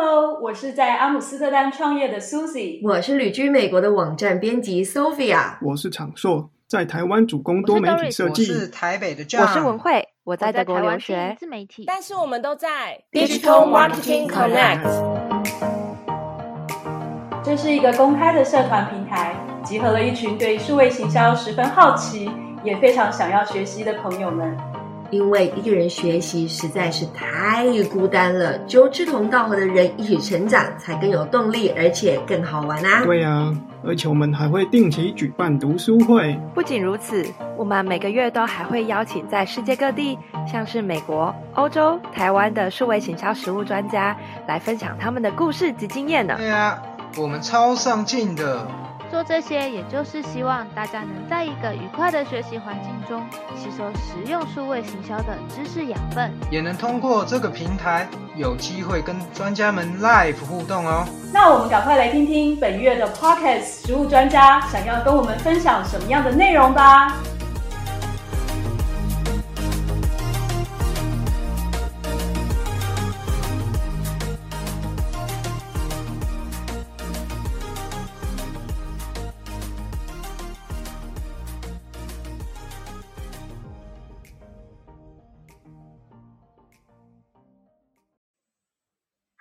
Hello，我是在阿姆斯特丹创业的 Susie，我是旅居美国的网站编辑 Sophia，我是长硕，在台湾主攻多媒体设计。我是台北的 John，我是文慧，我在德国留学，自媒体，但是我们都在 Digital Marketing Connect。这是一个公开的社团平台，集合了一群对数位行销十分好奇，也非常想要学习的朋友们。因为一个人学习实在是太孤单了，只有志同道合的人一起成长，才更有动力，而且更好玩啊！对啊，而且我们还会定期举办读书会。不仅如此，我们每个月都还会邀请在世界各地，像是美国、欧洲、台湾的数位行销实务专家，来分享他们的故事及经验呢。对啊，我们超上进的。做这些，也就是希望大家能在一个愉快的学习环境中，吸收实用数位行销的知识养分，也能通过这个平台，有机会跟专家们 live 互动哦。那我们赶快来听听本月的 Pockets 实务专家想要跟我们分享什么样的内容吧。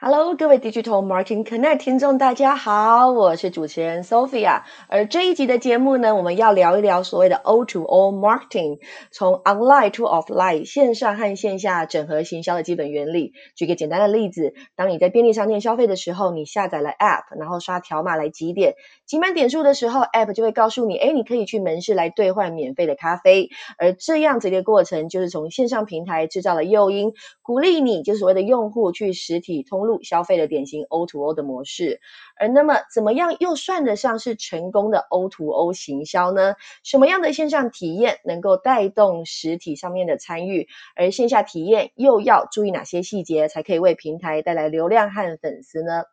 Hello，各位 Digital Marketing Connect 听众，大家好，我是主持人 Sophia。而这一集的节目呢，我们要聊一聊所谓的 O to O Marketing，从 Online to Offline 线上和线下整合行销的基本原理。举个简单的例子，当你在便利商店消费的时候，你下载了 App，然后刷条码来集点，集满点数的时候，App 就会告诉你，哎，你可以去门市来兑换免费的咖啡。而这样子一个过程，就是从线上平台制造了诱因，鼓励你，就是所谓的用户去实体通路。消费的典型 O to O 的模式，而那么怎么样又算得上是成功的 O to O 行销呢？什么样的线上体验能够带动实体上面的参与，而线下体验又要注意哪些细节，才可以为平台带来流量和粉丝呢？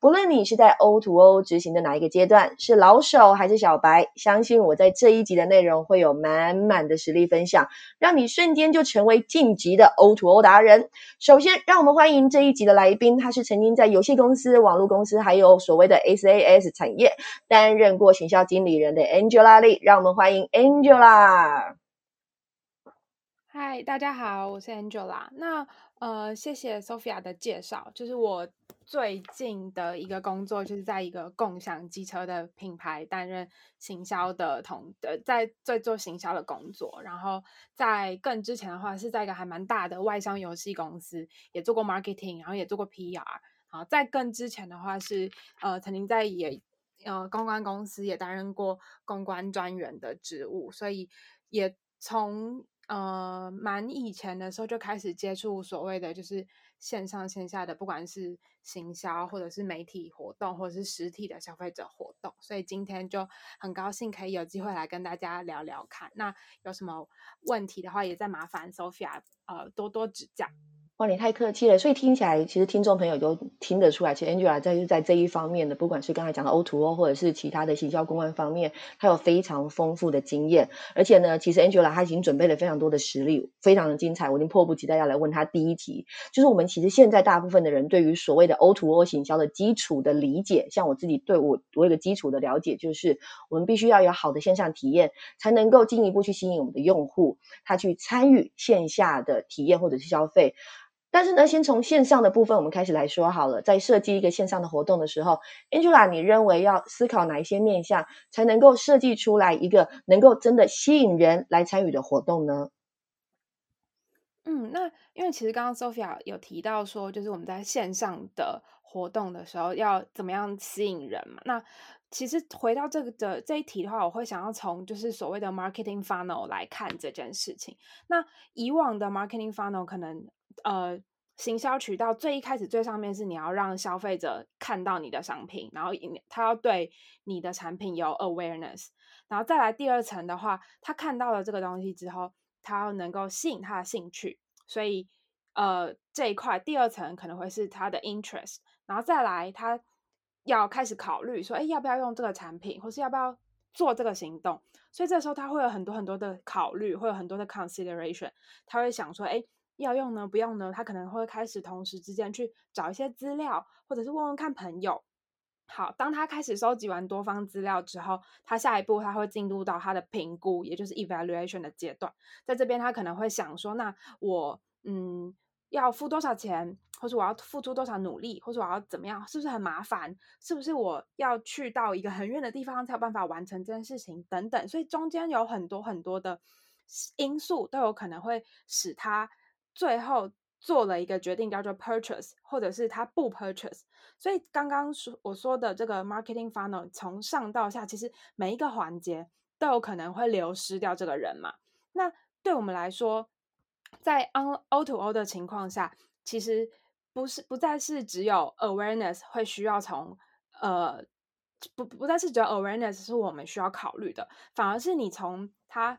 不论你是在 O to O 执行的哪一个阶段，是老手还是小白，相信我在这一集的内容会有满满的实力分享，让你瞬间就成为晋级的 O to O 达人。首先，让我们欢迎这一集的来宾，他是曾经在游戏公司、网络公司，还有所谓的 SAS 产业担任过行销经理人的 Angela Lee。让我们欢迎 Angela。嗨，大家好，我是 Angela。那呃，谢谢 Sophia 的介绍，就是我。最近的一个工作就是在一个共享机车的品牌担任行销的同呃，在在做行销的工作。然后在更之前的话，是在一个还蛮大的外商游戏公司，也做过 marketing，然后也做过 PR。好，在更之前的话是呃，曾经在也呃公关公司也担任过公关专员的职务，所以也从呃蛮以前的时候就开始接触所谓的就是。线上线下的，不管是行销，或者是媒体活动，或者是实体的消费者活动，所以今天就很高兴可以有机会来跟大家聊聊看。那有什么问题的话，也再麻烦 Sophia 呃多多指教。哇，你太客气了！所以听起来，其实听众朋友都听得出来，其实 Angela 在在这一方面的，不管是刚才讲的 O to O，或者是其他的行销公关方面，她有非常丰富的经验。而且呢，其实 Angela 她已经准备了非常多的实力，非常的精彩。我已经迫不及待要来问她第一题，就是我们其实现在大部分的人对于所谓的 O to O 行销的基础的理解，像我自己对我我有个基础的了解，就是我们必须要有好的线上体验，才能够进一步去吸引我们的用户，他去参与线下的体验或者是消费。但是呢，先从线上的部分我们开始来说好了。在设计一个线上的活动的时候，Angela，你认为要思考哪一些面向，才能够设计出来一个能够真的吸引人来参与的活动呢？嗯，那因为其实刚刚 Sophia 有提到说，就是我们在线上的活动的时候要怎么样吸引人嘛？那其实回到这个的这一题的话，我会想要从就是所谓的 marketing funnel 来看这件事情。那以往的 marketing funnel 可能呃，行销渠道最一开始最上面是你要让消费者看到你的商品，然后他要对你的产品有 awareness，然后再来第二层的话，他看到了这个东西之后，他要能够吸引他的兴趣，所以呃这一块第二层可能会是他的 interest，然后再来他要开始考虑说，哎要不要用这个产品，或是要不要做这个行动，所以这时候他会有很多很多的考虑，会有很多的 consideration，他会想说，哎。要用呢？不用呢？他可能会开始同时之间去找一些资料，或者是问问看朋友。好，当他开始收集完多方资料之后，他下一步他会进入到他的评估，也就是 evaluation 的阶段。在这边，他可能会想说：那我嗯要付多少钱，或者我要付出多少努力，或者我要怎么样？是不是很麻烦？是不是我要去到一个很远的地方才有办法完成这件事情？等等。所以中间有很多很多的因素都有可能会使他最后。做了一个决定，叫做 purchase，或者是他不 purchase。所以刚刚说我说的这个 marketing funnel 从上到下，其实每一个环节都有可能会流失掉这个人嘛。那对我们来说，在 on O to O 的情况下，其实不是不再是只有 awareness 会需要从呃不不再是只有 awareness 是我们需要考虑的，反而是你从他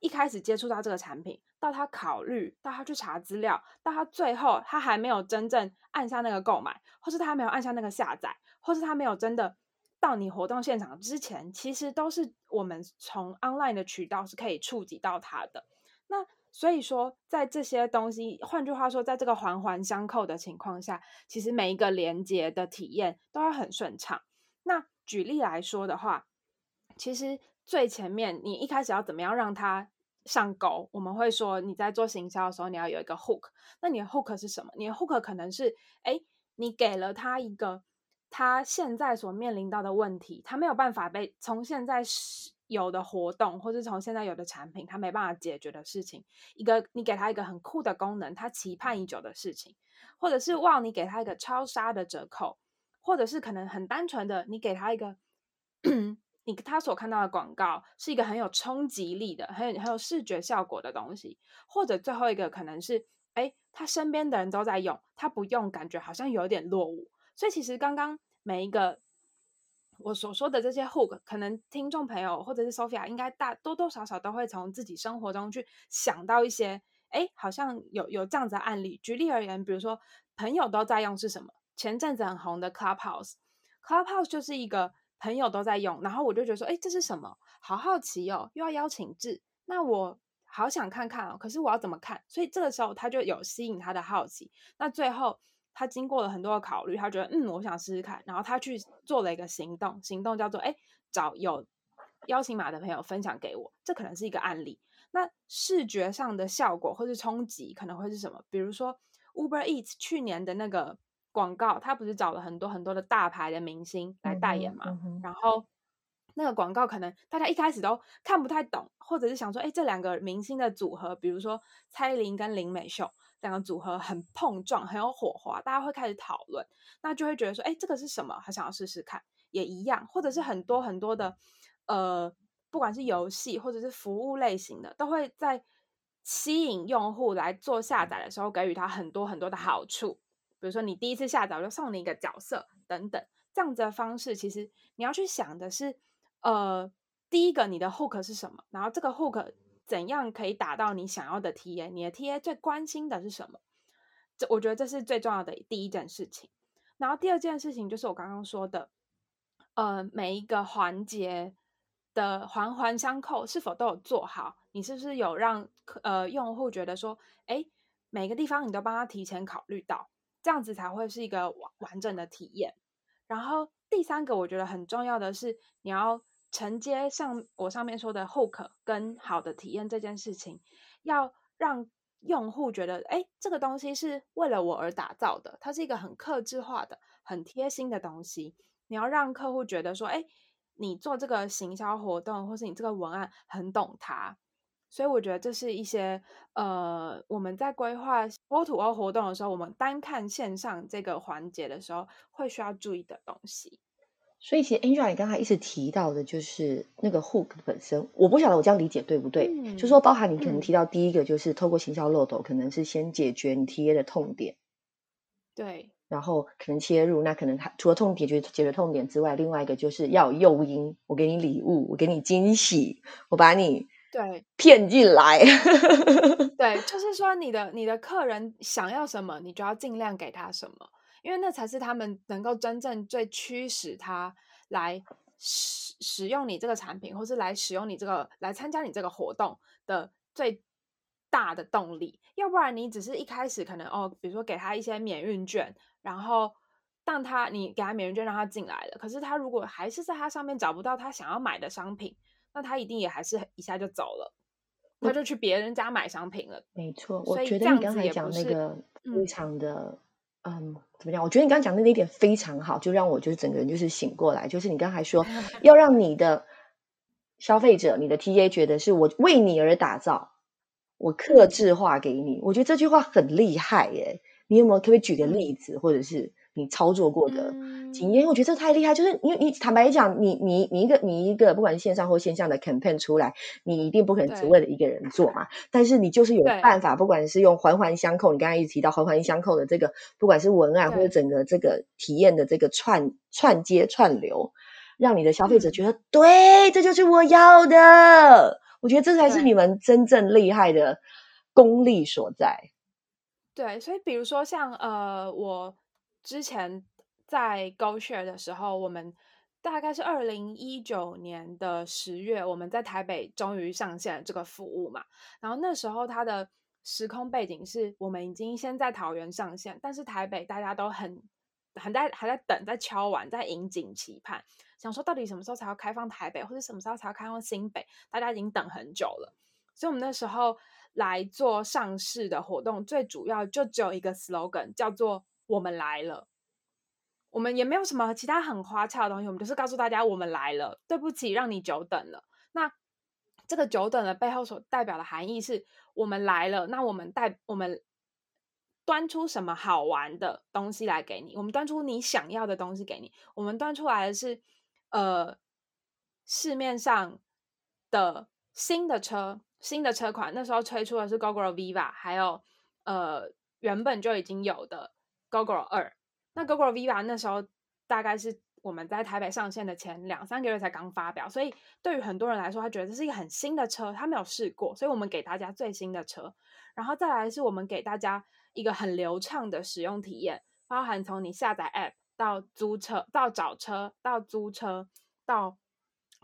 一开始接触到这个产品。到他考虑，到他去查资料，到他最后他还没有真正按下那个购买，或是他没有按下那个下载，或是他没有真的到你活动现场之前，其实都是我们从 online 的渠道是可以触及到他的。那所以说，在这些东西，换句话说，在这个环环相扣的情况下，其实每一个连接的体验都要很顺畅。那举例来说的话，其实最前面你一开始要怎么样让他？上钩，我们会说你在做行销的时候，你要有一个 hook。那你的 hook 是什么？你的 hook 可能是，哎，你给了他一个他现在所面临到的问题，他没有办法被从现在有的活动，或是从现在有的产品，他没办法解决的事情。一个你给他一个很酷的功能，他期盼已久的事情，或者是哇，你给他一个超杀的折扣，或者是可能很单纯的，你给他一个。你他所看到的广告是一个很有冲击力的、很有很有视觉效果的东西，或者最后一个可能是，哎，他身边的人都在用，他不用，感觉好像有点落伍。所以其实刚刚每一个我所说的这些 hook，可能听众朋友或者是 Sophia 应该大多多少少都会从自己生活中去想到一些，哎，好像有有这样子的案例。举例而言，比如说朋友都在用是什么？前阵子很红的 Clubhouse，Clubhouse 就是一个。朋友都在用，然后我就觉得说，哎，这是什么？好好奇哦，又要邀请制，那我好想看看哦。可是我要怎么看？所以这个时候他就有吸引他的好奇。那最后他经过了很多的考虑，他觉得，嗯，我想试试看。然后他去做了一个行动，行动叫做，哎，找有邀请码的朋友分享给我。这可能是一个案例。那视觉上的效果或是冲击可能会是什么？比如说 Uber Eats 去年的那个。广告，他不是找了很多很多的大牌的明星来代言嘛？然后那个广告可能大家一开始都看不太懂，或者是想说，哎，这两个明星的组合，比如说蔡依林跟林美秀两个组合很碰撞，很有火花，大家会开始讨论，那就会觉得说，哎，这个是什么？他想要试试看，也一样，或者是很多很多的，呃，不管是游戏或者是服务类型的，都会在吸引用户来做下载的时候，给予他很多很多的好处。比如说，你第一次下载，就送你一个角色等等，这样子的方式，其实你要去想的是，呃，第一个你的 hook 是什么，然后这个 hook 怎样可以达到你想要的 TA，你的 TA 最关心的是什么？这我觉得这是最重要的第一件事情。然后第二件事情就是我刚刚说的，呃，每一个环节的环环相扣是否都有做好？你是不是有让呃用户觉得说，哎，每个地方你都帮他提前考虑到？这样子才会是一个完完整的体验。然后第三个，我觉得很重要的是，你要承接上我上面说的 hook 跟好的体验这件事情，要让用户觉得，哎，这个东西是为了我而打造的，它是一个很克制化的、很贴心的东西。你要让客户觉得说，哎，你做这个行销活动，或是你这个文案很懂它。所以我觉得这是一些呃，我们在规划 O to O 活动的时候，我们单看线上这个环节的时候，会需要注意的东西。所以其实 Angela 你刚才一直提到的就是那个 hook 本身，我不晓得我这样理解对不对？嗯，就说包含你可能提到第一个就是透过行销漏斗，可能是先解决你 T A 的痛点，对，然后可能切入，那可能它除了痛解决解决痛点之外，另外一个就是要有诱因，我给你礼物，我给你惊喜，我把你。对，骗进来。对，就是说你的你的客人想要什么，你就要尽量给他什么，因为那才是他们能够真正最驱使他来使使用你这个产品，或是来使用你这个来参加你这个活动的最大的动力，要不然你只是一开始可能哦，比如说给他一些免运券，然后当他你给他免运券让他进来了，可是他如果还是在他上面找不到他想要买的商品，那他一定也还是一下就走了，他就去别人家买商品了。没错，我觉得你刚才讲那个非嗯常的，嗯，怎么讲？我觉得你刚刚讲的那一点非常好，就让我就是整个人就是醒过来。就是你刚才说 要让你的消费者、你的 TA 觉得是我为你而打造，我克制化给你。我觉得这句话很厉害耶。你有没有可不可以举个例子，或者是你操作过的经验？因为我觉得这太厉害，就是因为你坦白讲，你你你一个你一个不管是线上或线下的 campaign 出来，你一定不可能只为了一个人做嘛。但是你就是有办法，不管是用环环相扣，你刚才一直提到环环相扣的这个，不管是文案或者整个这个体验的这个串串接串流，让你的消费者嗯觉得、对，这就是我要的。我觉得这才是你们真正厉害的功力所在。对，所以比如说像呃，我之前在 GoShare 的时候，我们大概是二零一九年的十月，我们在台北终于上线这个服务嘛。然后那时候它的时空背景是我们已经先在桃园上线，但是台北大家都很很在还在等，在敲完，在引颈期盼，想说到底什么时候才要开放台北，或者什么时候才要开放新北，大家已经等很久了。所以我们那时候来做上市的活动，最主要就只有一个 slogan，叫做“我们来了”。我们也没有什么其他很花俏的东西，我们就是告诉大家我们来了，对不起，让你久等了。那这个久等的背后所代表的含义是我们来了，那我们带我们端出什么好玩的东西来给你，我们端出你想要的东西给你，我们端出来的是呃市面上的新的车，新的车款，那时候推出的是 GoGo Viva，还有呃原本就已经有的 GoGo 二。那 GoGo Viva 那时候大概是我们在台北上线的前两三个月才刚发表，所以对于很多人来说，他觉得这是一个很新的车，他没有试过，所以我们给大家最新的车，然后再来是我们给大家一个很流畅的使用体验，包含从你下载 App 到租车，到找车，到租车，到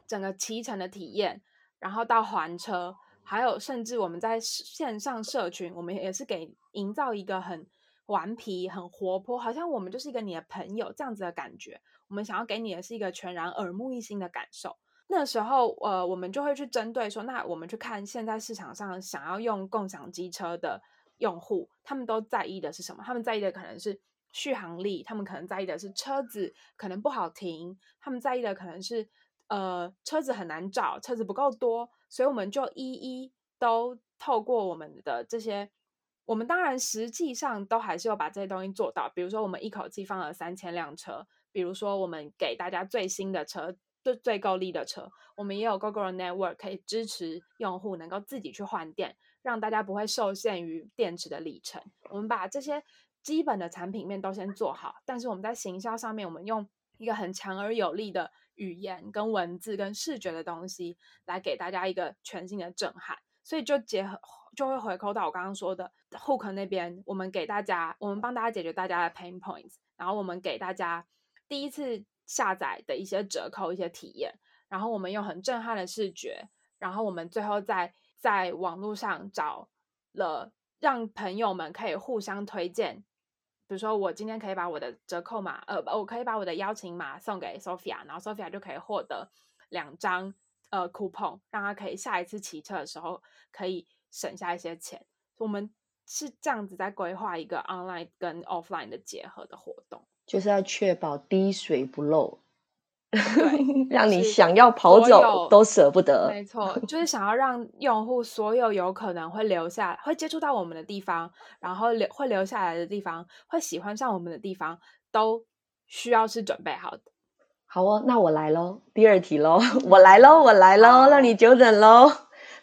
整个骑乘的体验，然后到还车，还有甚至我们在线上社群，我们也是给营造一个很顽皮、很活泼，好像我们就是一个你的朋友这样子的感觉。我们想要给你的是一个全然耳目一新的感受。那时候，呃，我们就会去针对说，那我们去看现在市场上想要用共享机车的用户，他们都在意的是什么？他们在意的可能是续航力，他们可能在意的是车子可能不好停，他们在意的可能是呃车子很难找，车子不够多，所以我们就一一都透过我们的这些。我们当然实际上都还是要把这些东西做到，比如说我们一口气放了三千辆车，比如说我们给大家最新的车，最最够力的车，我们也有 Google Network 可以支持用户能够自己去换电，让大家不会受限于电池的里程。我们把这些基本的产品面都先做好，但是我们在行销上面，我们用一个很强而有力的语言、跟文字、跟视觉的东西来给大家一个全新的震撼。所以就结合就会回扣到我刚刚说的 Hook 那边，我们给大家，我们帮大家解决大家的 pain points，然后我们给大家第一次下载的一些折扣、一些体验，然后我们用很震撼的视觉，然后我们最后在在网络上找了让朋友们可以互相推荐，比如说我今天可以把我的折扣码，呃，我可以把我的邀请码送给 Sophia，然后 Sophia 就可以获得两张。呃，coupon 让他可以下一次骑车的时候可以省下一些钱。我们是这样子在规划一个 online 跟 offline 的结合的活动，就是要确保滴水不漏，让你想要跑走都舍不得。没错，就是想要让用户所有有可能会留下、会接触到我们的地方，然后留会留下来的地方，会喜欢上我们的地方，都需要是准备好的。好哦，那我来喽，第二题喽，我来喽，我来喽，好让你久等喽。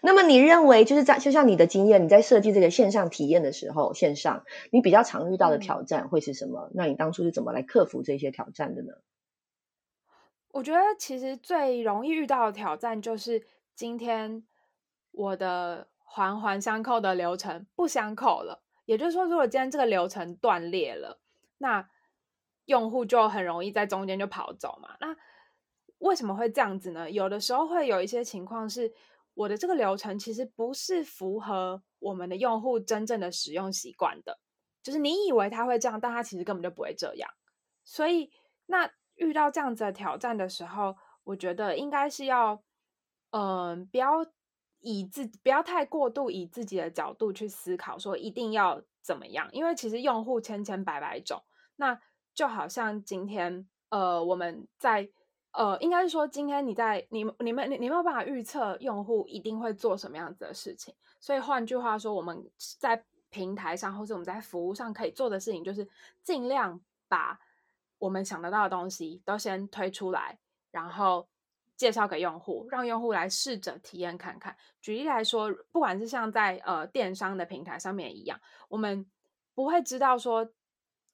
那么你认为，就是在就像你的经验，你在设计这个线上体验的时候，线上你比较常遇到的嗯挑战会是什么？那你当初是怎么来克服这些挑战的呢？我觉得其实最容易遇到的挑战就是今天我的环环相扣的流程不相扣了。也就是说，如果今天这个流程断裂了，那用户就很容易在中间就跑走嘛。那为什么会这样子呢？有的时候会有一些情况是，我的这个流程其实不是符合我们的用户真正的使用习惯的，就是你以为他会这样，但他其实根本就不会这样。所以，那遇到这样子的挑战的时候，我觉得应该是要，嗯，不要以自不要太过度以自己的角度去思考，说一定要怎么样，因为其实用户千千百百种，那就好像今天，呃，我们在。呃，应该是说，今天你在你你们你你没有办法预测用户一定会做什么样子的事情，所以换句话说，我们在平台上或者我们在服务上可以做的事情，就是尽量把我们想得到的东西都先推出来，然后介绍给用户，让用户来试着体验看看。举例来说，不管是像在呃电商的平台上面一样，我们不会知道说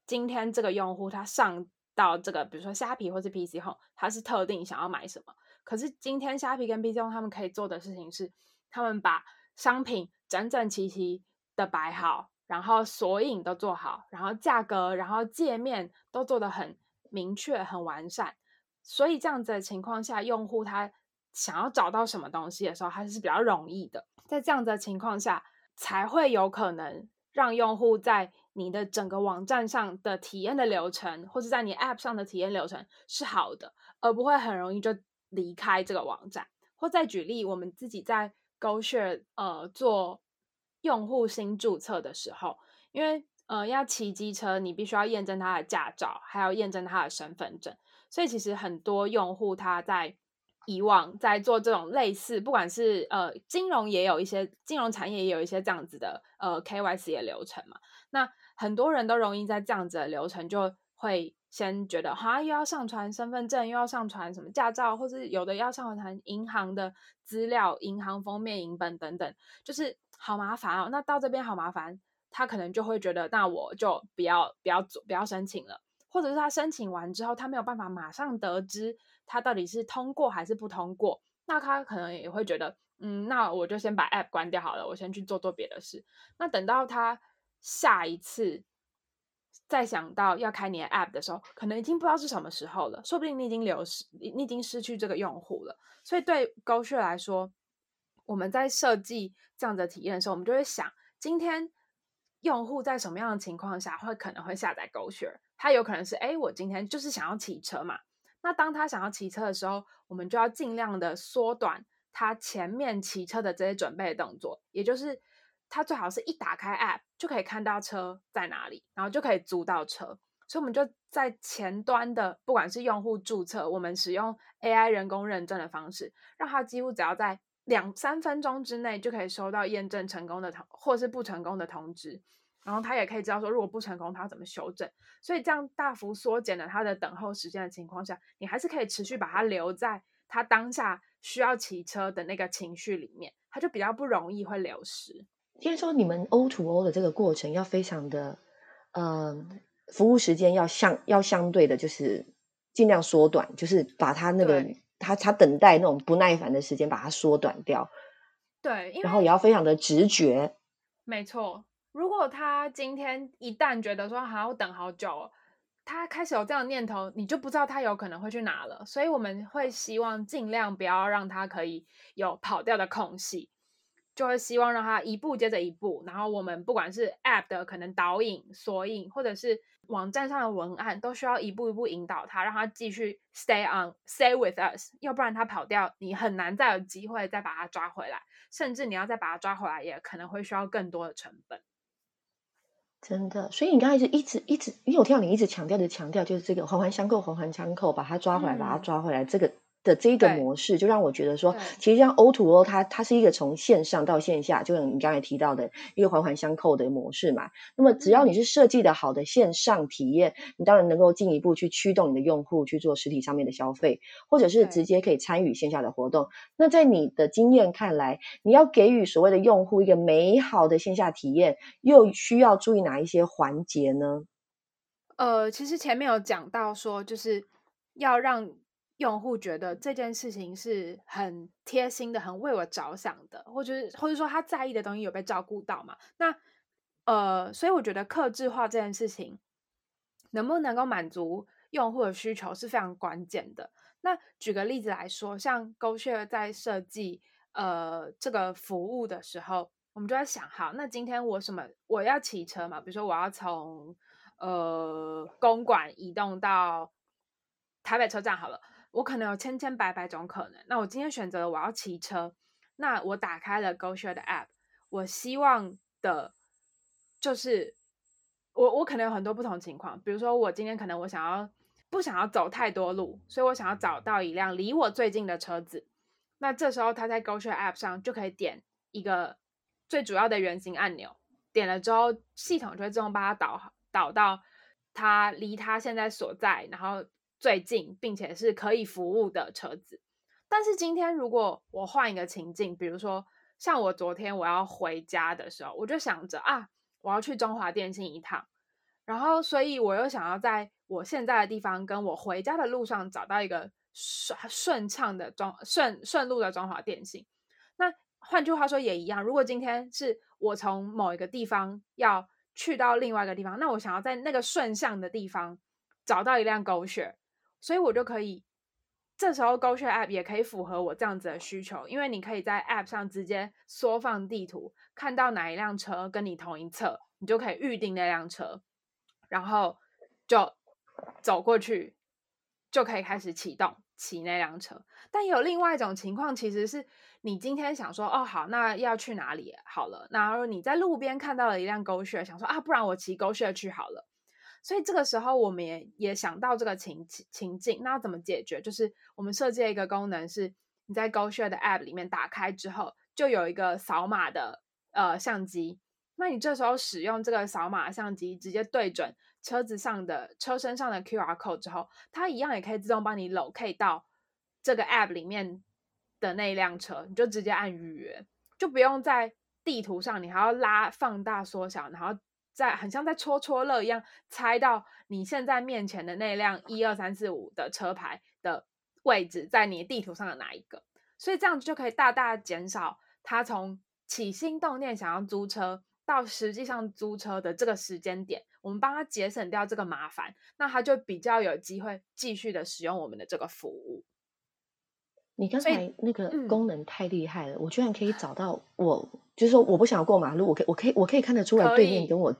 今天这个用户他上。到这个，比如说虾皮或是 PC Home，它是特定想要买什么。可是今天虾皮跟 PC，他们可以做的事情是，他们把商品整整齐齐的摆好，然后索引都做好，然后价格，然后界面都做的很明确、很完善。所以这样子的情况下，用户他想要找到什么东西的时候，还是比较容易的。在这样子的情况下，才会有可能让用户在。你的整个网站上的体验的流程，或者在你 App 上的体验流程是好的，而不会很容易就离开这个网站。或再举例，我们自己在 GoShare 呃做用户新注册的时候，因为呃要骑机车，你必须要验证他的驾照，还要验证他的身份证，所以其实很多用户他在以往在做这种类似，不管是呃金融也有一些金融产业也有一些这样子的呃 KYC 的流程嘛，那。很多人都容易在这样子的流程就会先觉得，哈，又要上传身份证，又要上传什么驾照，或是有的要上传银行的资料、银行封面、银本等等，就是好麻烦哦。那到这边好麻烦，他可能就会觉得，那我就不要不要做不要申请了，或者是他申请完之后，他没有办法马上得知他到底是通过还是不通过，那他可能也会觉得，嗯，那我就先把 App 关掉好了，我先去做做别的事。那等到他。下一次再想到要开你的 App 的时候，可能已经不知道是什么时候了。说不定你已经流失，你已经失去这个用户了。所以对高血来说，我们在设计这样的体验的时候，我们就会想，今天用户在什么样的情况下会可能会下载 g o s h 他有可能是，哎，我今天就是想要骑车嘛。那当他想要骑车的时候，我们就要尽量的缩短他前面骑车的这些准备动作，也就是。它最好是一打开 App 就可以看到车在哪里，然后就可以租到车。所以我们就在前端的，不管是用户注册，我们使用 AI 人工认证的方式，让他几乎只要在两三分钟之内就可以收到验证成功的通或是不成功的通知。然后他也可以知道说，如果不成功，他要怎么修正。所以这样大幅缩减了他的等候时间的情况下，你还是可以持续把他留在他当下需要骑车的那个情绪里面，他就比较不容易会流失。听说你们 O to O 的这个过程要非常的，呃，服务时间要相要相对的，就是尽量缩短，就是把他那个他他等待那种不耐烦的时间把它缩短掉。对，然后也要非常的直觉。没错，如果他今天一旦觉得说还要等好久，他开始有这样的念头，你就不知道他有可能会去哪了。所以我们会希望尽量不要让他可以有跑掉的空隙。就会希望让他一步接着一步，然后我们不管是 App 的可能导引、索引，或者是网站上的文案，都需要一步一步引导他，让他继续 stay on stay with us，要不然他跑掉，你很难再有机会再把他抓回来，甚至你要再把他抓回来，也可能会需要更多的成本。真的，所以你刚才就一直一直，因为我听到你一直强调的强调，就是这个环环相扣，环环相扣，把他抓回来，把他抓回来，这个。的这一个模式，就让我觉得说，其实像 O to O，它它是一个从线上到线下，就像你刚才提到的一个环环相扣的模式嘛。那么只要你是设计的好的线上体验，你当然能够进一步去驱动你的用户去做实体上面的消费，或者是直接可以参与线下的活动。那在你的经验看来，你要给予所谓的用户一个美好的线下体验，又需要注意哪一些环节呢？呃，其实前面有讲到说，就是要让。用户觉得这件事情是很贴心的，很为我着想的，或者是或者说他在意的东西有被照顾到嘛？那呃，所以我觉得克制化这件事情能不能够满足用户的需求是非常关键的。那举个例子来说，像 GoShare 在设计呃这个服务的时候，我们就在想，好，那今天我什么我要骑车嘛？比如说我要从呃公馆移动到台北车站，好了，我可能有千千百百种可能。那我今天选择了我要骑车，那我打开了 GoShare 的 App，我希望的就是我我可能有很多不同情况，比如说我今天可能我想要不想要走太多路，所以我想要找到一辆离我最近的车子。那这时候他在 GoShare App 上就可以点一个。最主要的圆形按钮点了之后，系统就会自动帮它导导到他离他现在所在，然后最近并且是可以服务的车子。但是今天如果我换一个情境，比如说像我昨天我要回家的时候，我就想着啊，我要去中华电信一趟，然后所以我又想要在我现在的地方跟我回家的路上找到一个顺顺畅的中顺顺路的中华电信。那换句话说也一样，如果今天是我从某一个地方要去到另外一个地方，那我想要在那个顺向的地方找到一辆狗血所以我就可以这时候 GoShare App 也可以符合我这样子的需求，因为你可以在 App 上直接缩放地图，看到哪一辆车跟你同一侧，你就可以预定那辆车，然后就走过去，就可以开始启动骑那辆车。但有另外一种情况，其实是。你今天想说哦好，那要去哪里？好了，然后你在路边看到了一辆 GoShare，想说啊，不然我骑 GoShare 去好了。所以这个时候我们也也想到这个情情境，那要怎么解决？就是我们设计了一个功能，是你在 GoShare 的 App 里面打开之后，就有一个扫码的呃相机。那你这时候使用这个扫码相机，直接对准车子上的车身上的 QR code 之后，它一样也可以自动帮你 locate 到这个 App 里面。的那一辆车，你就直接按预约，就不用在地图上，你还要拉放大缩小，然后在很像在戳戳乐一样猜到你现在面前的那辆一二三四五的车牌的位置在你地图上的哪一个，所以这样就可以大大减少他从起心动念想要租车到实际上租车的这个时间点，我们帮他节省掉这个麻烦，那他就比较有机会继续的使用我们的这个服务。你刚才那个功能太厉害了，我居然可以找到我，就是说我不想要过马路，我可以，我可以，我可以看得出来对面跟我，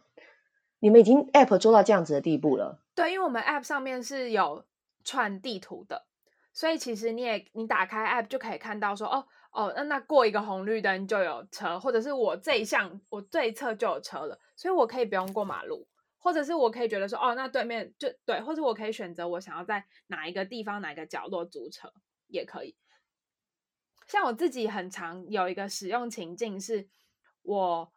你们已经 App 做到这样子的地步了。对，因为我们 App 上面是有串地图的，所以其实你也你打开 App 就可以看到说，哦哦，那那过一个红绿灯就有车，或者是我这一项我这一侧就有车了，所以我可以不用过马路，或者是我可以觉得说，哦，那对面就对，或者我可以选择我想要在哪一个地方哪一个角落租车也可以。像我自己很常有一个使用情境，是我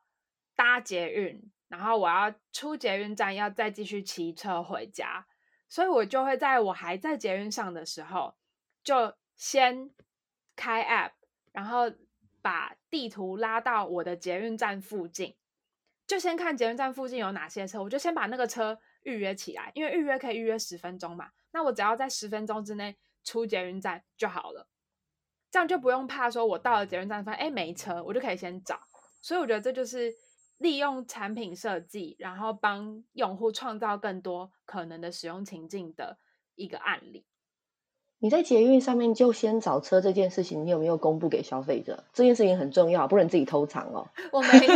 搭捷运，然后我要出捷运站，要再继续骑车回家，所以我就会在我还在捷运上的时候，就先开 App，然后把地图拉到我的捷运站附近，就先看捷运站附近有哪些车，我就先把那个车预约起来，因为预约可以预约十分钟嘛，那我只要在十分钟之内出捷运站就好了。这样就不用怕，说我到了捷运站发现哎没车，我就可以先找。所以我觉得这就是利用产品设计，然后帮用户创造更多可能的使用情境的一个案例。你在捷运上面就先找车这件事情，你有没有公布给消费者？这件事情很重要，不能自己偷藏哦。我没有，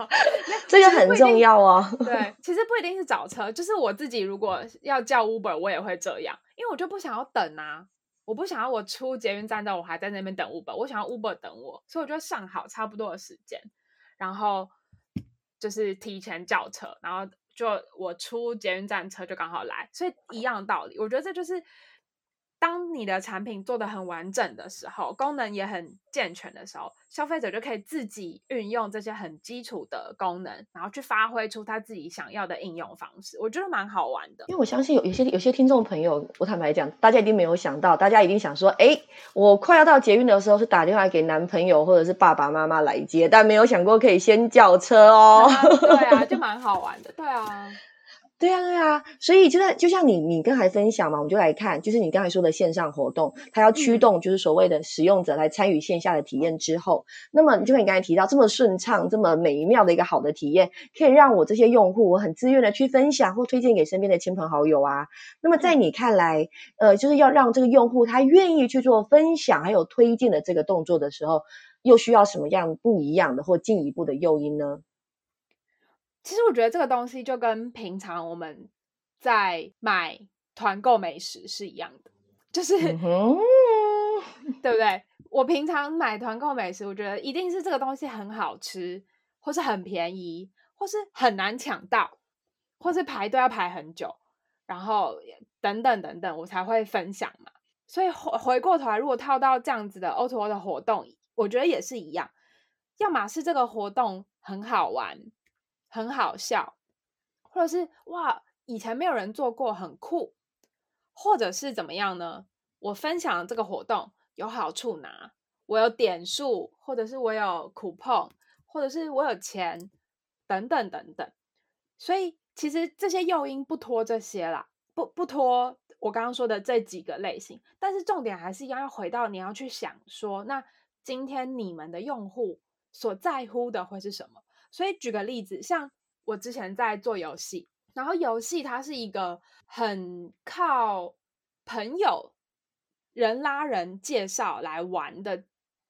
这个很重要哦。对，其实不一定是找车，就是我自己如果要叫 Uber，我也会这样，因为我就不想要等啊。我不想要我出捷运站之后我还在那边等 Uber，我想要 Uber 等我，所以我就上好差不多的时间，然后就是提前叫车，然后就我出捷运站车就刚好来，所以一样道理，我觉得这就是。当你的产品做的很完整的时候，功能也很健全的时候，消费者就可以自己运用这些很基础的功能，然后去发挥出他自己想要的应用方式。我觉得蛮好玩的。因为我相信有有些有些听众朋友，我坦白讲，大家一定没有想到，大家一定想说，哎，我快要到捷运的时候是打电话给男朋友或者是爸爸妈妈来接，但没有想过可以先叫车哦。对啊，就 蛮好玩的。对啊。对啊，对啊，所以就在就像你你刚才分享嘛，我们就来看，就是你刚才说的线上活动，它要驱动就是所谓的使用者来参与线下的体验之后，那么就像你刚才提到这么顺畅、这么美妙的一个好的体验，可以让我这些用户我很自愿的去分享或推荐给身边的亲朋好友啊。那么在你看来，呃，就是要让这个用户他愿意去做分享还有推荐的这个动作的时候，又需要什么样不一样的或进一步的诱因呢？其实我觉得这个东西就跟平常我们在买团购美食是一样的，就是、嗯 对不对？我平常买团购美食，我觉得一定是这个东西很好吃，或是很便宜，或是很难抢到，或是排队要排很久，然后等等等等，我才会分享嘛。所以回回过头来，如果套到这样子的 O to O 的活动，我觉得也是一样，要么是这个活动很好玩、很好笑，或者是哇以前没有人做过，很酷，或者是怎么样呢？我分享这个活动有好处拿，我有点数，或者是我有 coupon，或者是我有钱，等等等等。所以其实这些诱因不拖这些啦，不不拖我刚刚说的这几个类型，但是重点还是一样，要回到你要去想说，那今天你们的用户所在乎的会是什么？所以举个例子，像我之前在做游戏，然后游戏它是一个很靠朋友人拉人介绍来玩的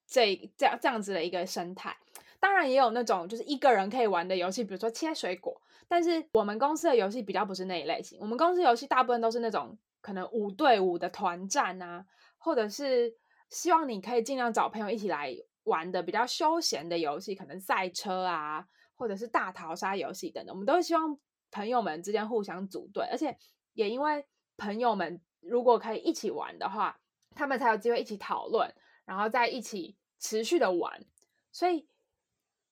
这这样这样子的一个生态。当然也有那种就是一个人可以玩的游戏，比如说切水果。但是我们公司的游戏比较不是那一类型，我们公司游戏大部分都是那种可能五对五的团战啊，或者是希望你可以尽量找朋友一起来玩的比较休闲的游戏，可能赛车啊，或者是大逃杀游戏等等。我们都希望朋友们之间互相组队，而且也因为朋友们如果可以一起玩的话，他们才有机会一起讨论，然后再一起持续的玩。所以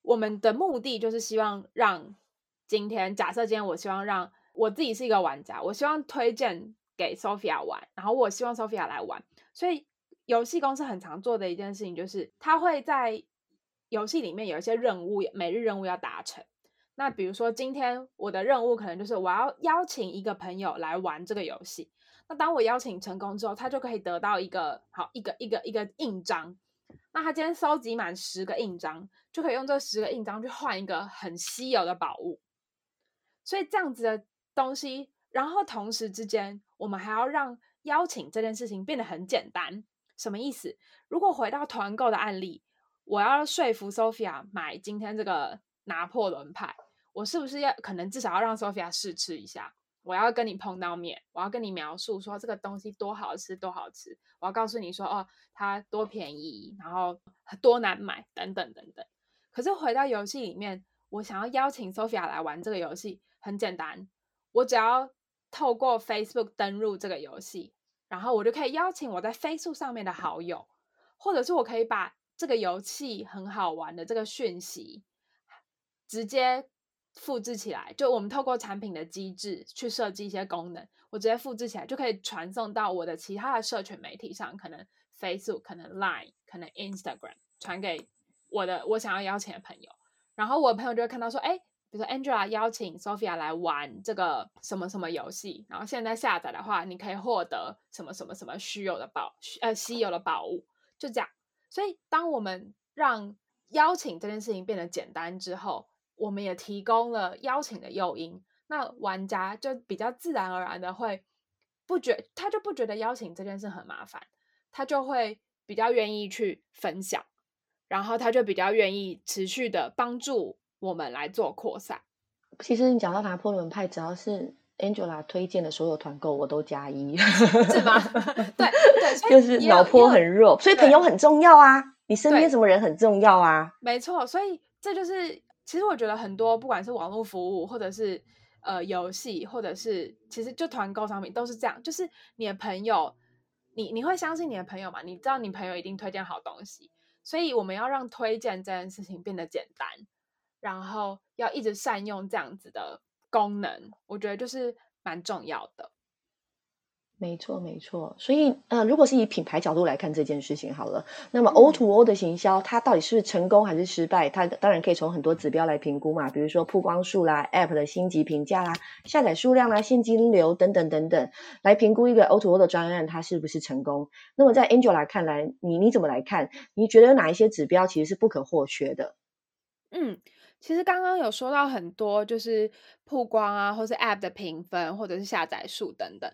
我们的目的就是希望让今天，假设今天我希望让我自己是一个玩家，我希望推荐给 Sophia 玩，然后我希望 Sophia 来玩。所以游戏公司很常做的一件事情就是，他会在游戏里面有一些任务，每日任务要达成。那比如说今天我的任务可能就是我要邀请一个朋友来玩这个游戏。那当我邀请成功之后，他就可以得到一个好一个一个一个印章。那他今天收集满十个印章，就可以用这十个印章去换一个很稀有的宝物。所以这样子的东西，然后同时之间，我们还要让邀请这件事情变得很简单。什么意思？如果回到团购的案例，我要说服 Sophia 买今天这个拿破仑派，我是不是要可能至少要让 Sophia 试吃一下？我要跟你碰到面，我要跟你描述说这个东西多好吃，多好吃。我要告诉你说，哦，它多便宜，然后多难买，等等等等。可是回到游戏里面，我想要邀请 Sophia 来玩这个游戏，很简单，我只要透过 Facebook 登入这个游戏，然后我就可以邀请我在 Facebook 上面的好友，或者是我可以把这个游戏很好玩的这个讯息直接复制起来。就我们透过产品的机制去设计一些功能，我直接复制起来就可以传送到我的其他的社群媒体上，可能 Facebook、可能 Line、可能 Instagram 传给我的我想要邀请的朋友，然后我的朋友就会看到说，哎。比如说 Angela 邀请 Sophia 来玩这个什么什么游戏，然后现在下载的话，你可以获得什么什么什么虚有的宝呃稀有的宝物，就这样。所以当我们让邀请这件事情变得简单之后，我们也提供了邀请的诱因，那玩家就比较自然而然的会不觉他就不觉得邀请这件事很麻烦，他就会比较愿意去分享，然后他就比较愿意持续的帮助。我们来做扩散。其实你讲到拿破仑派，只要是 Angela 推荐的所有团购，我都加一，是吗？对 对，就是脑波很弱，所以朋友很重要啊。你身边什么人很重要啊？没错，所以这就是其实我觉得很多不管是网络服务，或者是呃游戏，或者是其实就团购商品都是这样，就是你的朋友，你你会相信你的朋友嘛？你知道你朋友一定推荐好东西，所以我们要让推荐这件事情变得简单。然后要一直善用这样子的功能，我觉得就是蛮重要的。没错，没错。所以，呃，如果是以品牌角度来看这件事情好了，那么 O to O 的行销，它到底是成功还是失败？它当然可以从很多指标来评估嘛，比如说曝光数啦、App 的星级评价啦、下载数量啦、现金流等等等等，来评估一个 O to O 的专案它是不是成功。那么在 Angela 看来，你你怎么来看？你觉得有哪一些指标其实是不可或缺的？嗯。其实刚刚有说到很多，就是曝光啊，或是 App 的评分，或者是下载数等等。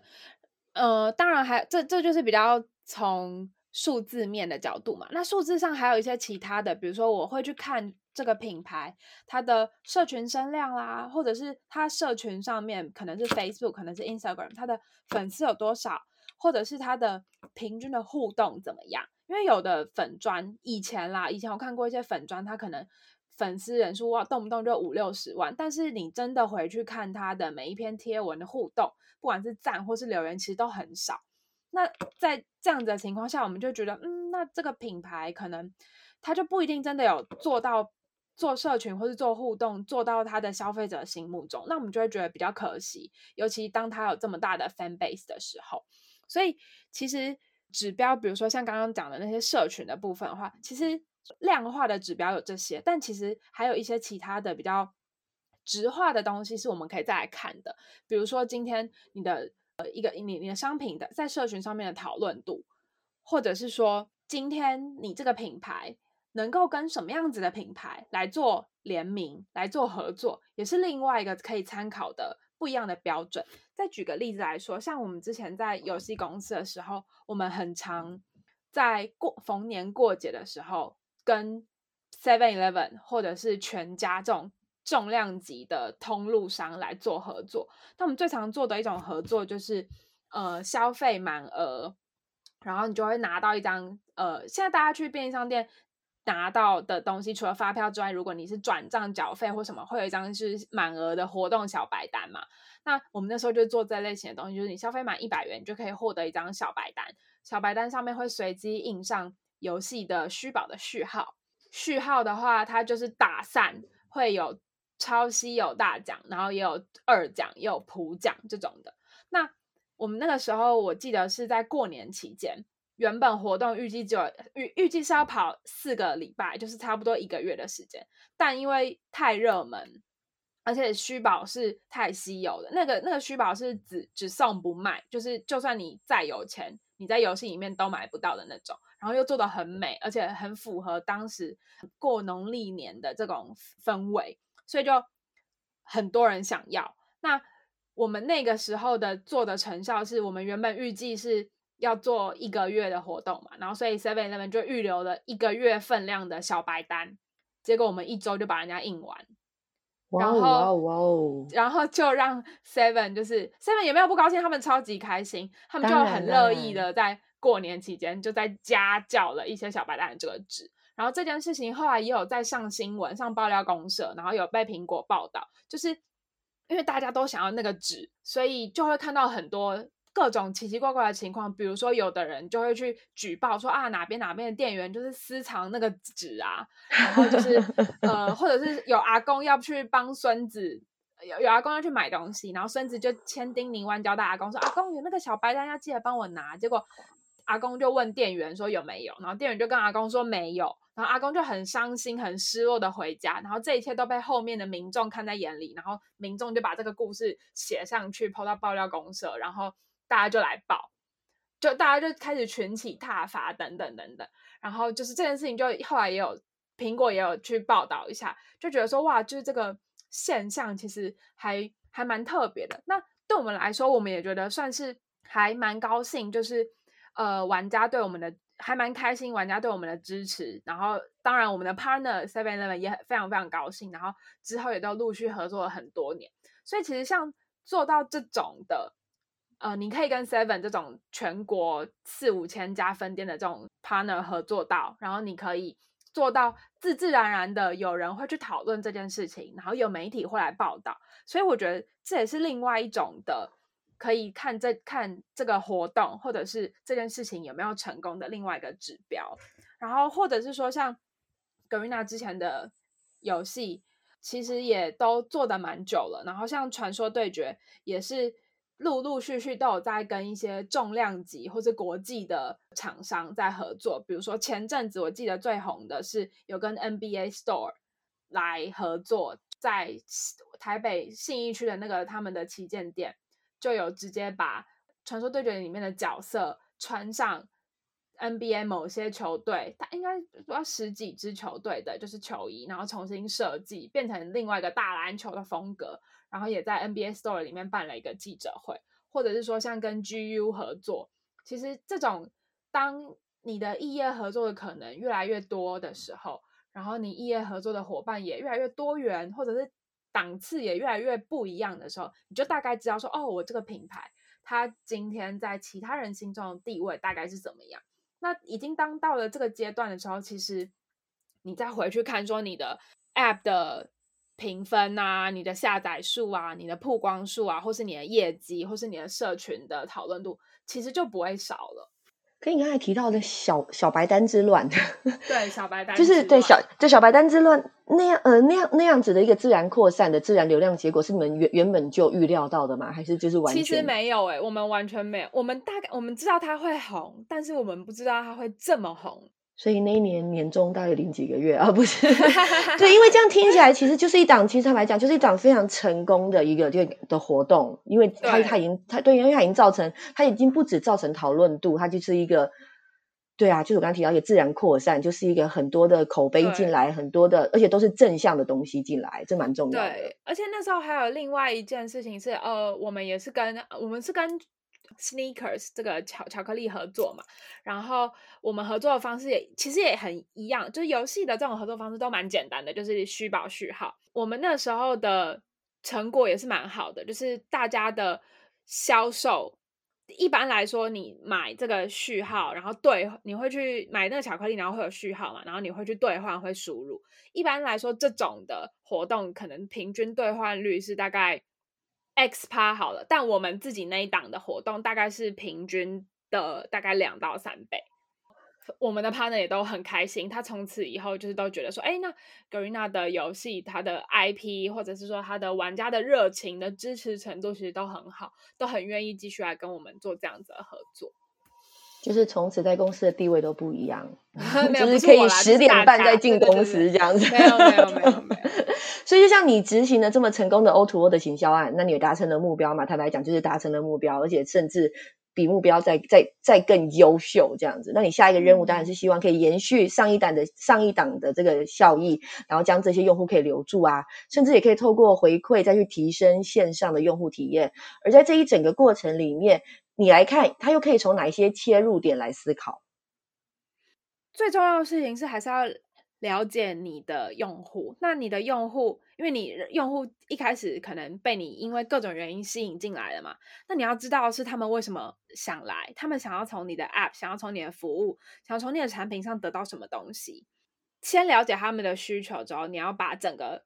呃，当然还这这就是比较从数字面的角度嘛。那数字上还有一些其他的，比如说我会去看这个品牌它的社群声量啦，或者是它社群上面可能是 Facebook，可能是 Instagram，它的粉丝有多少，或者是它的平均的互动怎么样。因为有的粉砖以前啦，以前我看过一些粉砖，它可能粉丝人数哇动不动就五六十万，但是你真的回去看它的每一篇贴文的互动，不管是赞或是留言，其实都很少。那在这样子的情况下，我们就觉得，嗯，那这个品牌可能它就不一定真的有做到做社群或是做互动，做到它的消费者心目中，那我们就会觉得比较可惜。尤其当它有这么大的 fan base 的时候，所以其实。指标，比如说像刚刚讲的那些社群的部分的话，其实量化的指标有这些，但其实还有一些其他的比较直化的东西是我们可以再来看的。比如说今天你的呃一个你你的商品的在社群上面的讨论度，或者是说今天你这个品牌能够跟什么样子的品牌来做联名、来做合作，也是另外一个可以参考的。不一样的标准。再举个例子来说，像我们之前在游戏公司的时候，我们很常在过逢年过节的时候，跟 Seven Eleven 或者是全家这种重量级的通路商来做合作。那我们最常做的一种合作就是，呃，消费满额，然后你就会拿到一张，呃，现在大家去便利商店。拿到的东西除了发票之外，如果你是转账缴费或什么，会有一张是满额的活动小白单嘛？那我们那时候就做这类型的东西，就是你消费满一百元，就可以获得一张小白单。小白单上面会随机印上游戏的虚宝的序号，序号的话，它就是打散会有超稀有大奖，然后也有二奖，也有普奖这种的。那我们那个时候，我记得是在过年期间。原本活动预计就预预计是要跑四个礼拜，就是差不多一个月的时间。但因为太热门，而且虚宝是太稀有的，那个那个虚宝是只只送不卖，就是就算你再有钱，你在游戏里面都买不到的那种。然后又做的很美，而且很符合当时过农历年的这种氛围，所以就很多人想要。那我们那个时候的做的成效是，我们原本预计是。要做一个月的活动嘛，然后所以 Seven Eleven 就预留了一个月份量的小白单，结果我们一周就把人家印完，然后然后就让 Seven 就是 Seven 也没有不高兴，他们超级开心，他们就很乐意的在过年期间就在家教了一些小白蛋的这个纸，然后这件事情后来也有在上新闻、上爆料公社，然后有被苹果报道，就是因为大家都想要那个纸，所以就会看到很多。各种奇奇怪怪的情况，比如说有的人就会去举报说啊哪边哪边的店员就是私藏那个纸啊，然后就是呃，或者是有阿公要去帮孙子，有有阿公要去买东西，然后孙子就千叮咛万交代阿公说阿公有那个小白单要记得帮我拿，结果阿公就问店员说有没有，然后店员就跟阿公说没有，然后阿公就很伤心很失落的回家，然后这一切都被后面的民众看在眼里，然后民众就把这个故事写上去抛到爆料公社，然后。大家就来报，就大家就开始群起挞伐等等等等，然后就是这件事情，就后来也有苹果也有去报道一下，就觉得说哇，就是这个现象其实还还蛮特别的。那对我们来说，我们也觉得算是还蛮高兴，就是呃，玩家对我们的还蛮开心，玩家对我们的支持。然后当然，我们的 partner Seven Eleven 也非常非常高兴，然后之后也都陆续合作了很多年。所以其实像做到这种的。呃，你可以跟 Seven 这种全国四五千家分店的这种 partner 合作到，然后你可以做到自自然然的有人会去讨论这件事情，然后有媒体会来报道，所以我觉得这也是另外一种的可以看这看这个活动或者是这件事情有没有成功的另外一个指标。然后或者是说像 Garena 之前的游戏，其实也都做的蛮久了，然后像传说对决也是。陆陆续续都有在跟一些重量级或是国际的厂商在合作，比如说前阵子我记得最红的是有跟 NBA Store 来合作，在台北信义区的那个他们的旗舰店，就有直接把《传说对决》里面的角色穿上 NBA 某些球队，它应该要十几支球队的就是球衣，然后重新设计，变成另外一个大篮球的风格。然后也在 NBA Store 里面办了一个记者会，或者是说像跟 GU 合作，其实这种当你的异业合作的可能越来越多的时候，然后你异业合作的伙伴也越来越多元，或者是档次也越来越不一样的时候，你就大概知道说，哦，我这个品牌它今天在其他人心中的地位大概是怎么样。那已经当到了这个阶段的时候，其实你再回去看说你的 App 的评分啊、你的下载数啊、你的曝光数啊，或是你的业绩，或是你的社群的讨论度，其实就不会少了。跟你刚才提到的小小白单之乱，对小白单就是对小就小白单之乱那样呃那样那样子的一个自然扩散的自然流量结果，是你们原原本就预料到的吗？还是就是完全？其实没有哎，我们完全没有。我们大概我们知道它会红，但是我们不知道它会这么红。所以那一年年终大概零几个月啊，不是？对，因为这样听起来其实就是一档，其实坦白讲就是一档非常成功的一个就的活动，因为它它已经它对，因为它已经造成它已经不止造成讨论度，它就是一个对啊，就是我刚刚提到一个自然扩散，就是一个很多的口碑进来，很多的而且都是正向的东西进来，这蛮重要的。对，而且那时候还有另外一件事情是，呃，我们也是跟我们是跟。Sneakers 这个巧巧克力合作嘛，然后我们合作的方式也其实也很一样，就是游戏的这种合作方式都蛮简单的，就是虚保序号。我们那时候的成果也是蛮好的，就是大家的销售，一般来说你买这个序号，然后兑你会去买那个巧克力，然后会有序号嘛，然后你会去兑换会输入。一般来说这种的活动可能平均兑换率是大概。X 趴好了，但我们自己那一档的活动大概是平均的大概两到三倍。我们的 partner 也都很开心，他从此以后就是都觉得说，哎，那 Garena 的游戏，它的 IP 或者是说它的玩家的热情的支持程度其实都很好，都很愿意继续来跟我们做这样子的合作。就是从此在公司的地位都不一样，就是可以十点半再进公司这样子。没有没有没有没有。所以就像你执行了这么成功的 O to O 的行销案，那你也达成了目标嘛？坦白讲，就是达成了目标，而且甚至比目标再再再更优秀这样子。那你下一个任务当然是希望可以延续上一档的上一档的这个效益，然后将这些用户可以留住啊，甚至也可以透过回馈再去提升线上的用户体验。而在这一整个过程里面，你来看，他又可以从哪一些切入点来思考？最重要的事情是还是要。了解你的用户，那你的用户，因为你用户一开始可能被你因为各种原因吸引进来了嘛，那你要知道是他们为什么想来，他们想要从你的 App，想要从你的服务，想要从你的产品上得到什么东西。先了解他们的需求之后，你要把整个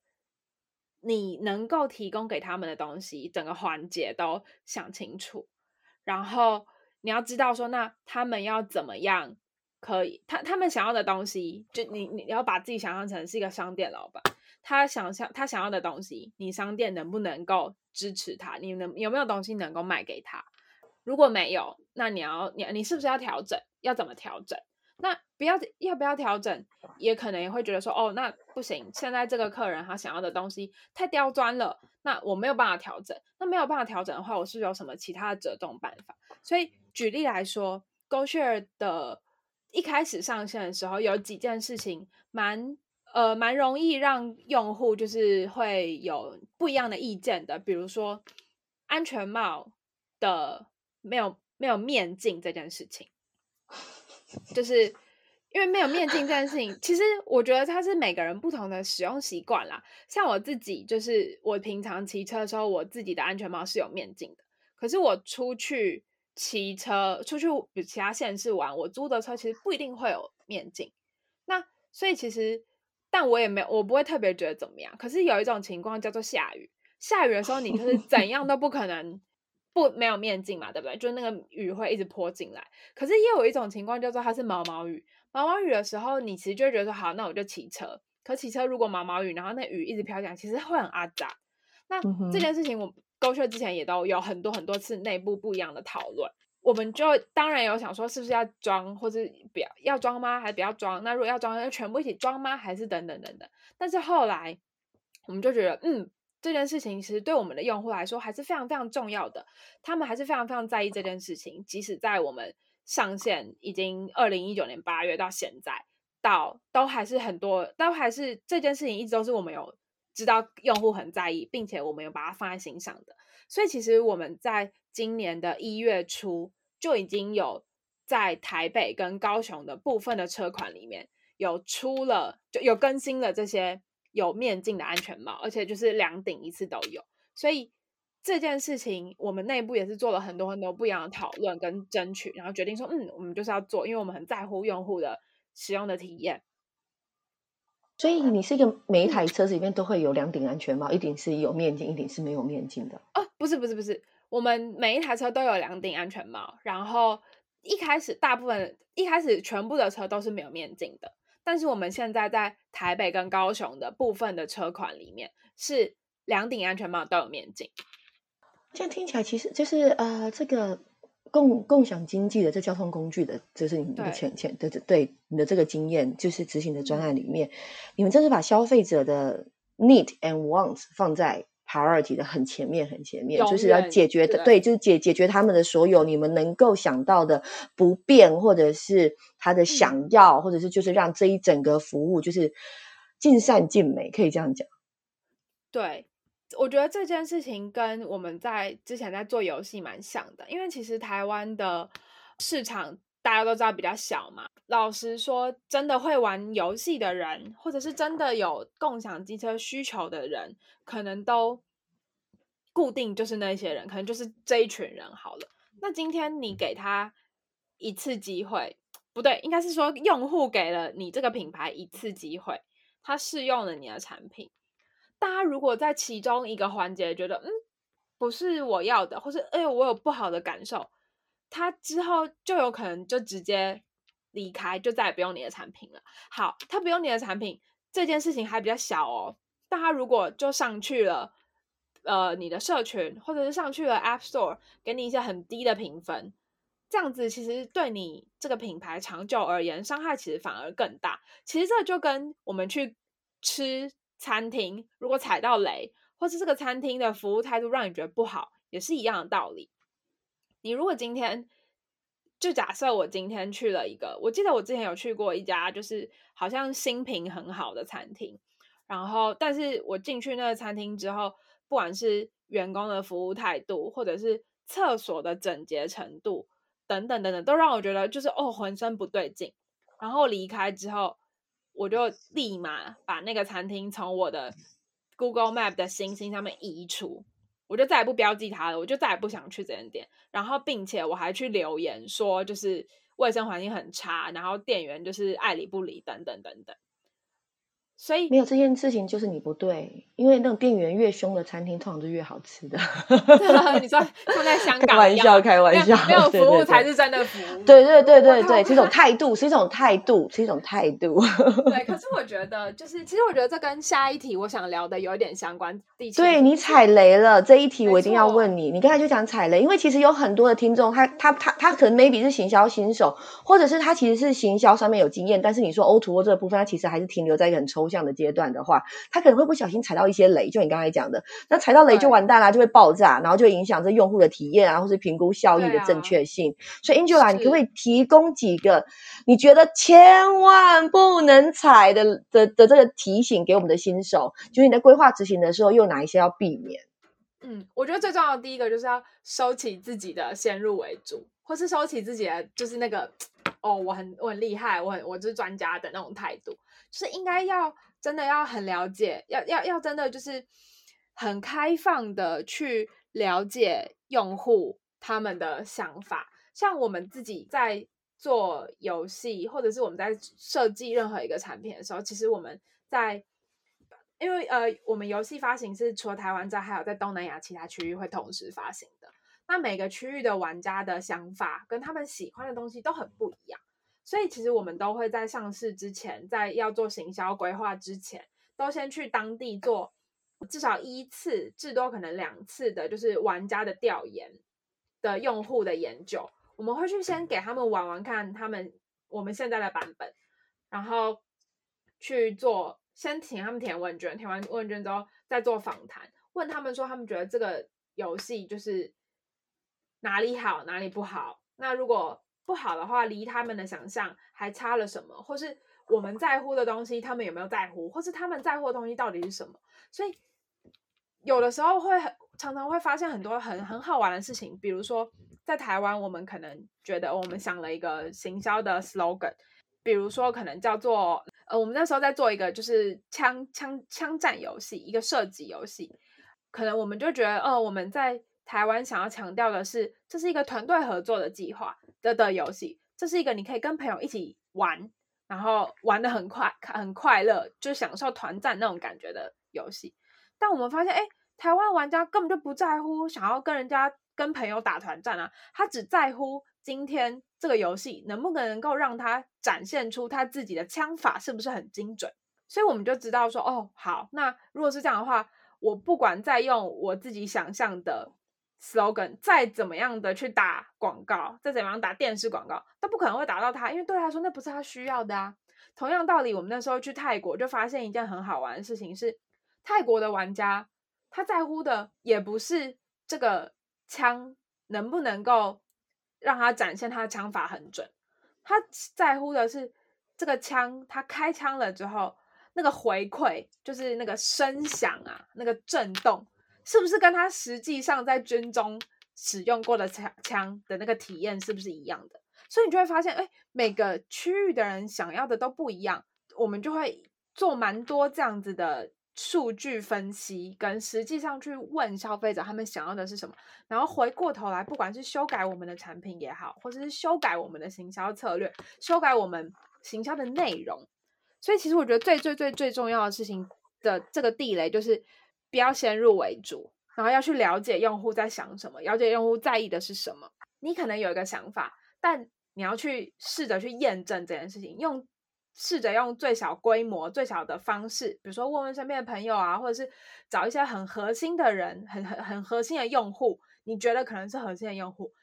你能够提供给他们的东西，整个环节都想清楚，然后你要知道说，那他们要怎么样。可以，他他们想要的东西，就你你要把自己想象成是一个商店老板，他想象他想要的东西，你商店能不能够支持他？你能有没有东西能够卖给他？如果没有，那你要你你是不是要调整？要怎么调整？那不要要不要调整？也可能也会觉得说，哦，那不行，现在这个客人他想要的东西太刁钻了，那我没有办法调整。那没有办法调整的话，我是有什么其他的折中办法？所以举例来说，GoShare 的。一开始上线的时候，有几件事情蛮呃蛮容易让用户就是会有不一样的意见的，比如说安全帽的没有没有面镜这件事情，就是因为没有面镜这件事情，其实我觉得它是每个人不同的使用习惯啦。像我自己，就是我平常骑车的时候，我自己的安全帽是有面镜的，可是我出去。骑车出去比其他县市玩，我租的车其实不一定会有面镜。那所以其实，但我也没，我不会特别觉得怎么样。可是有一种情况叫做下雨，下雨的时候你就是怎样都不可能不没有面镜嘛，对不对？就那个雨会一直泼进来。可是也有一种情况叫做它是毛毛雨，毛毛雨的时候你其实就会觉得说好，那我就骑车。可骑车如果毛毛雨，然后那雨一直飘下来，其实会很阿杂。那这件事情我。勾血之前也都有很多很多次内部不一样的讨论，我们就当然有想说是不是要装，或者不要要装吗？还是不要装？那如果要装，要全部一起装吗？还是等等等等？但是后来我们就觉得，嗯，这件事情其实对我们的用户来说还是非常非常重要的，他们还是非常非常在意这件事情。即使在我们上线已经二零一九年八月到现在，到都还是很多，都还是这件事情一直都是我们有。知道用户很在意，并且我们有把它放在心上的，所以其实我们在今年的一月初就已经有在台北跟高雄的部分的车款里面有出了，就有更新了这些有面镜的安全帽，而且就是两顶一次都有。所以这件事情我们内部也是做了很多很多不一样的讨论跟争取，然后决定说，嗯，我们就是要做，因为我们很在乎用户的使用的体验。所以你是一个每一台车子里面都会有两顶安全帽，一顶是有面镜，一顶是没有面镜的。哦，不是不是不是，我们每一台车都有两顶安全帽，然后一开始大部分一开始全部的车都是没有面镜的，但是我们现在在台北跟高雄的部分的车款里面是两顶安全帽都有面镜。这样听起来其实就是呃这个。共共享经济的这交通工具的，就是你的前前的对你的这个经验，就是执行的专案里面，你们真是把消费者的 need and wants 放在 priority 的很前面很前面，就是要解决的对，就是解解决他们的所有你们能够想到的不便，或者是他的想要，或者是就是让这一整个服务就是尽善尽美，可以这样讲。对。我觉得这件事情跟我们在之前在做游戏蛮像的，因为其实台湾的市场大家都知道比较小嘛。老实说，真的会玩游戏的人，或者是真的有共享机车需求的人，可能都固定就是那些人，可能就是这一群人好了。那今天你给他一次机会，不对，应该是说用户给了你这个品牌一次机会，他试用了你的产品。大家如果在其中一个环节觉得嗯不是我要的，或是哎呦我有不好的感受，他之后就有可能就直接离开，就再也不用你的产品了。好，他不用你的产品这件事情还比较小哦。但他如果就上去了，呃，你的社群或者是上去了 App Store，给你一些很低的评分，这样子其实对你这个品牌长久而言伤害其实反而更大。其实这就跟我们去吃。餐厅如果踩到雷，或是这个餐厅的服务态度让你觉得不好，也是一样的道理。你如果今天就假设我今天去了一个，我记得我之前有去过一家，就是好像新品很好的餐厅，然后但是我进去那个餐厅之后，不管是员工的服务态度，或者是厕所的整洁程度等等等等，都让我觉得就是哦浑身不对劲。然后离开之后。我就立马把那个餐厅从我的 Google Map 的星星上面移除，我就再也不标记它了，我就再也不想去这间店。然后，并且我还去留言说，就是卫生环境很差，然后店员就是爱理不理，等等等等。所以没有这件事情就是你不对，因为那种店员越凶的餐厅通常就越好吃的。你说放在香港？开玩笑，开玩笑，没有服务才是真的服务。对对对对对，是一种态度，是一种态度，是一种态度。对，可是我觉得，就是其实我觉得这跟下一题我想聊的有一点相关。对你踩雷了这一题，我一定要问你。你刚才就讲踩雷，因为其实有很多的听众，他他他他可能 maybe 是行销新手，或者是他其实是行销上面有经验，但是你说 O to O 这个部分，他其实还是停留在一个很抽。这样的阶段的话，他可能会不小心踩到一些雷，就你刚才讲的，那踩到雷就完蛋啦，就会爆炸，然后就影响这用户的体验啊，或是评估效益的正确性。所以 Angela，你可不可以提供几个你觉得千万不能踩的的的这个提醒给我们的新手？就是你在规划执行的时候，又哪一些要避免？嗯，我觉得最重要的第一个就是要收起自己的先入为主，或是收起自己的就是那个 哦，我很我很厉害，我很我是专家的那种态度。是应该要真的要很了解，要要要真的就是很开放的去了解用户他们的想法。像我们自己在做游戏，或者是我们在设计任何一个产品的时候，其实我们在因为呃，我们游戏发行是除了台湾之外，还有在东南亚其他区域会同时发行的。那每个区域的玩家的想法跟他们喜欢的东西都很不一样。所以其实我们都会在上市之前，在要做行销规划之前，都先去当地做至少一次，至多可能两次的，就是玩家的调研的用户的研究。我们会去先给他们玩玩看他们我们现在的版本，然后去做先请他们填问卷，填完问卷之后再做访谈，问他们说他们觉得这个游戏就是哪里好，哪里不好。那如果不好的话，离他们的想象还差了什么，或是我们在乎的东西，他们有没有在乎，或是他们在乎的东西到底是什么？所以有的时候会很常常会发现很多很很好玩的事情，比如说在台湾，我们可能觉得我们想了一个行销的 slogan，比如说可能叫做呃，我们那时候在做一个就是枪枪枪战游戏，一个射击游戏，可能我们就觉得，哦，我们在台湾想要强调的是，这是一个团队合作的计划的的游戏，这是一个你可以跟朋友一起玩，然后玩的很快很快乐，就享受团战那种感觉的游戏。但我们发现，哎，台湾玩家根本就不在乎想要跟人家跟朋友打团战啊，他只在乎今天这个游戏能不能够让他展现出他自己的枪法是不是很精准。所以我们就知道说，哦，好，那如果是这样的话，我不管再用我自己想象的。Slogan 再怎么样的去打广告，再怎么样打电视广告，都不可能会打到他，因为对他来说那不是他需要的啊。同样道理，我们那时候去泰国就发现一件很好玩的事情是，泰国的玩家他在乎的也不是这个枪能不能够让他展现他的枪法很准，他在乎的是这个枪他开枪了之后那个回馈，就是那个声响啊，那个震动。是不是跟他实际上在军中使用过的枪枪的那个体验是不是一样的？所以你就会发现，哎，每个区域的人想要的都不一样。我们就会做蛮多这样子的数据分析，跟实际上去问消费者他们想要的是什么，然后回过头来，不管是修改我们的产品也好，或者是修改我们的行销策略，修改我们行销的内容。所以，其实我觉得最最最最重要的事情的这个地雷就是。不要先入为主，然后要去了解用户在想什么，了解用户在意的是什么。你可能有一个想法，但你要去试着去验证这件事情，用试着用最小规模、最小的方式，比如说问问身边的朋友啊，或者是找一些很核心的人，很很很核心的用户，你觉得可能是核心的用户，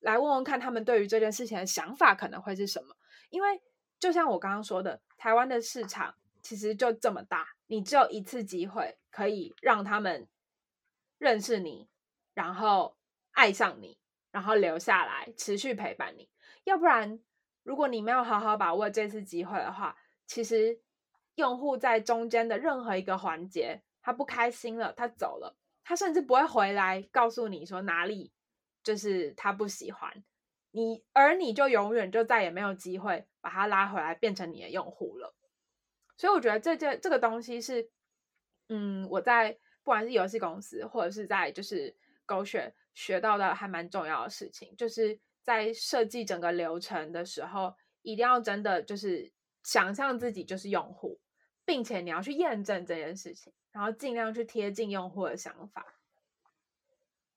来问问看他们对于这件事情的想法可能会是什么。因为就像我刚刚说的，台湾的市场其实就这么大。你只有一次机会可以让他们认识你，然后爱上你，然后留下来持续陪伴你。要不然，如果你没有好好把握这次机会的话，其实用户在中间的任何一个环节，他不开心了，他走了，他甚至不会回来告诉你说哪里就是他不喜欢你，而你就永远就再也没有机会把他拉回来变成你的用户了。所以我觉得这件这个东西是，嗯，我在不管是游戏公司或者是在就是狗血学到的还蛮重要的事情，就是在设计整个流程的时候，一定要真的就是想象自己就是用户，并且你要去验证这件事情，然后尽量去贴近用户的想法。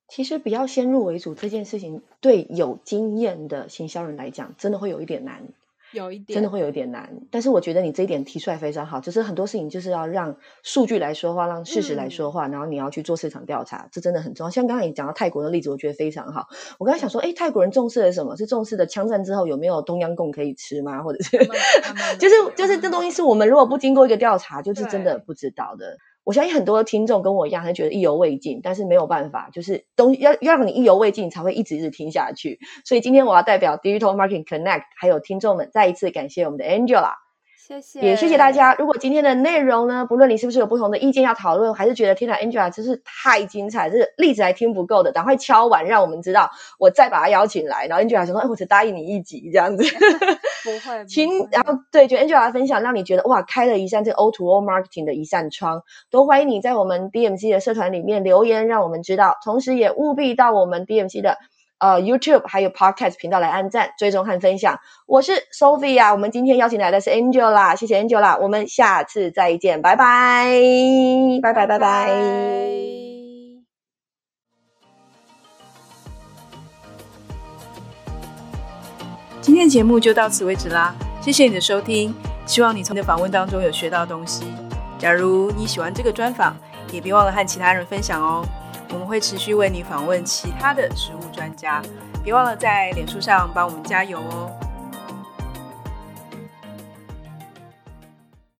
其实不要先入为主这件事情，对有经验的行销人来讲，真的会有一点难。有一点真的会有一点难，但是我觉得你这一点提出来非常好，就是很多事情就是要让数据来说话，让事实来说话，然后你要去做市场调查，这真的很重要。像刚才你讲到泰国的例子，我觉得非常好。我刚才想说，哎，泰国人重视的什么？是重视的枪战之后有没有东央贡可以吃吗？或者是，就是就是这东西是我们如果不经过一个调查，就是真的不知道的。我相信很多听众跟我一样，还觉得意犹未尽，但是没有办法，就是东西要要让你意犹未尽，才会一直一直听下去。所以今天我要代表 Digital Marketing Connect 还有听众们，再一次感谢我们的 Angela。谢谢，也谢谢大家。如果今天的内容呢，不论你是不是有不同的意见要讨论，还是觉得天哪，Angela 真是太精彩，这例子还听不够的，赶快敲完，让我们知道，我再把他邀请来。然后 Angela 说，哎，我只答应你一集这样子。不会，请然后对，就 Angela 分享，让你觉得哇，开了一扇这个 O to O marketing 的一扇窗，都欢迎你在我们 DMC 的社团里面留言，让我们知道。同时也务必到我们 DMC 的。呃，YouTube 还有 Podcast 频道来按赞、追踪和分享。我是 Sophia，我们今天邀请来的是 Angela，谢谢 Angela，我们下次再见，拜拜，拜拜，拜拜。今天的节目就到此为止啦，谢谢你的收听，希望你从的访问当中有学到东西。假如你喜欢这个专访，也别忘了和其他人分享哦。我们会持续为你访问其他的食物专家，别忘了在脸书上帮我们加油哦。